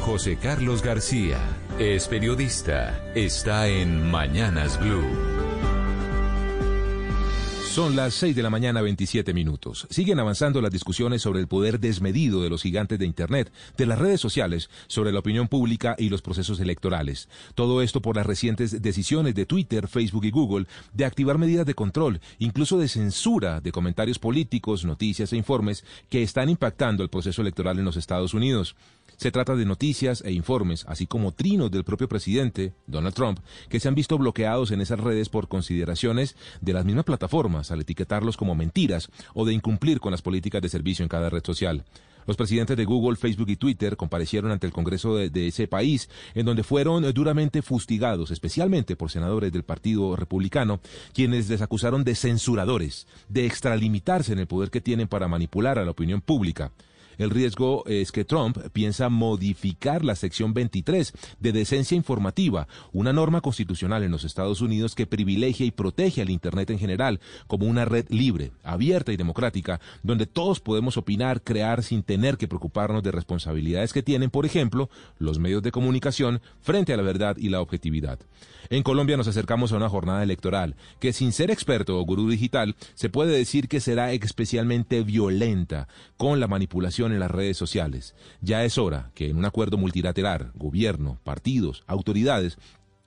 José Carlos García es periodista. Está en Mañanas Blue. Son las 6 de la mañana 27 minutos. Siguen avanzando las discusiones sobre el poder desmedido de los gigantes de Internet, de las redes sociales, sobre la opinión pública y los procesos electorales. Todo esto por las recientes decisiones de Twitter, Facebook y Google de activar medidas de control, incluso de censura de comentarios políticos, noticias e informes que están impactando el proceso electoral en los Estados Unidos. Se trata de noticias e informes, así como trinos del propio presidente, Donald Trump, que se han visto bloqueados en esas redes por consideraciones de las mismas plataformas al etiquetarlos como mentiras o de incumplir con las políticas de servicio en cada red social. Los presidentes de Google, Facebook y Twitter comparecieron ante el Congreso de, de, ese país, en donde fueron duramente fustigados, especialmente por senadores del Partido Republicano, quienes les acusaron de censuradores, de extralimitarse en el poder que tienen para manipular a la opinión pública. El riesgo es que Trump piensa modificar la sección 23 de decencia informativa, una norma constitucional en los Estados Unidos que privilegia y protege al Internet en general como una red libre, abierta y democrática, donde todos podemos opinar, crear sin tener que preocuparnos de responsabilidades que tienen, por ejemplo, los medios de comunicación frente a la verdad y la objetividad. En Colombia nos acercamos a una jornada electoral que sin ser experto o gurú digital se puede decir que será especialmente violenta con la manipulación en las redes sociales. Ya es hora que en un acuerdo multilateral, gobierno, partidos, autoridades,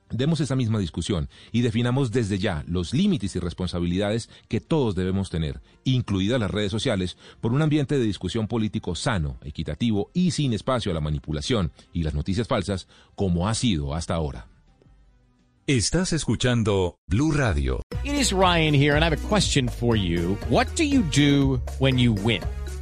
demos esa misma discusión y definamos desde ya los límites y responsabilidades que todos debemos tener, incluidas las redes sociales, por un ambiente de discusión político sano, equitativo y sin espacio a la manipulación y las noticias falsas como ha sido hasta ahora. Estás escuchando Blue Radio. It is Ryan here, and I have a question for you. What do you do when you win?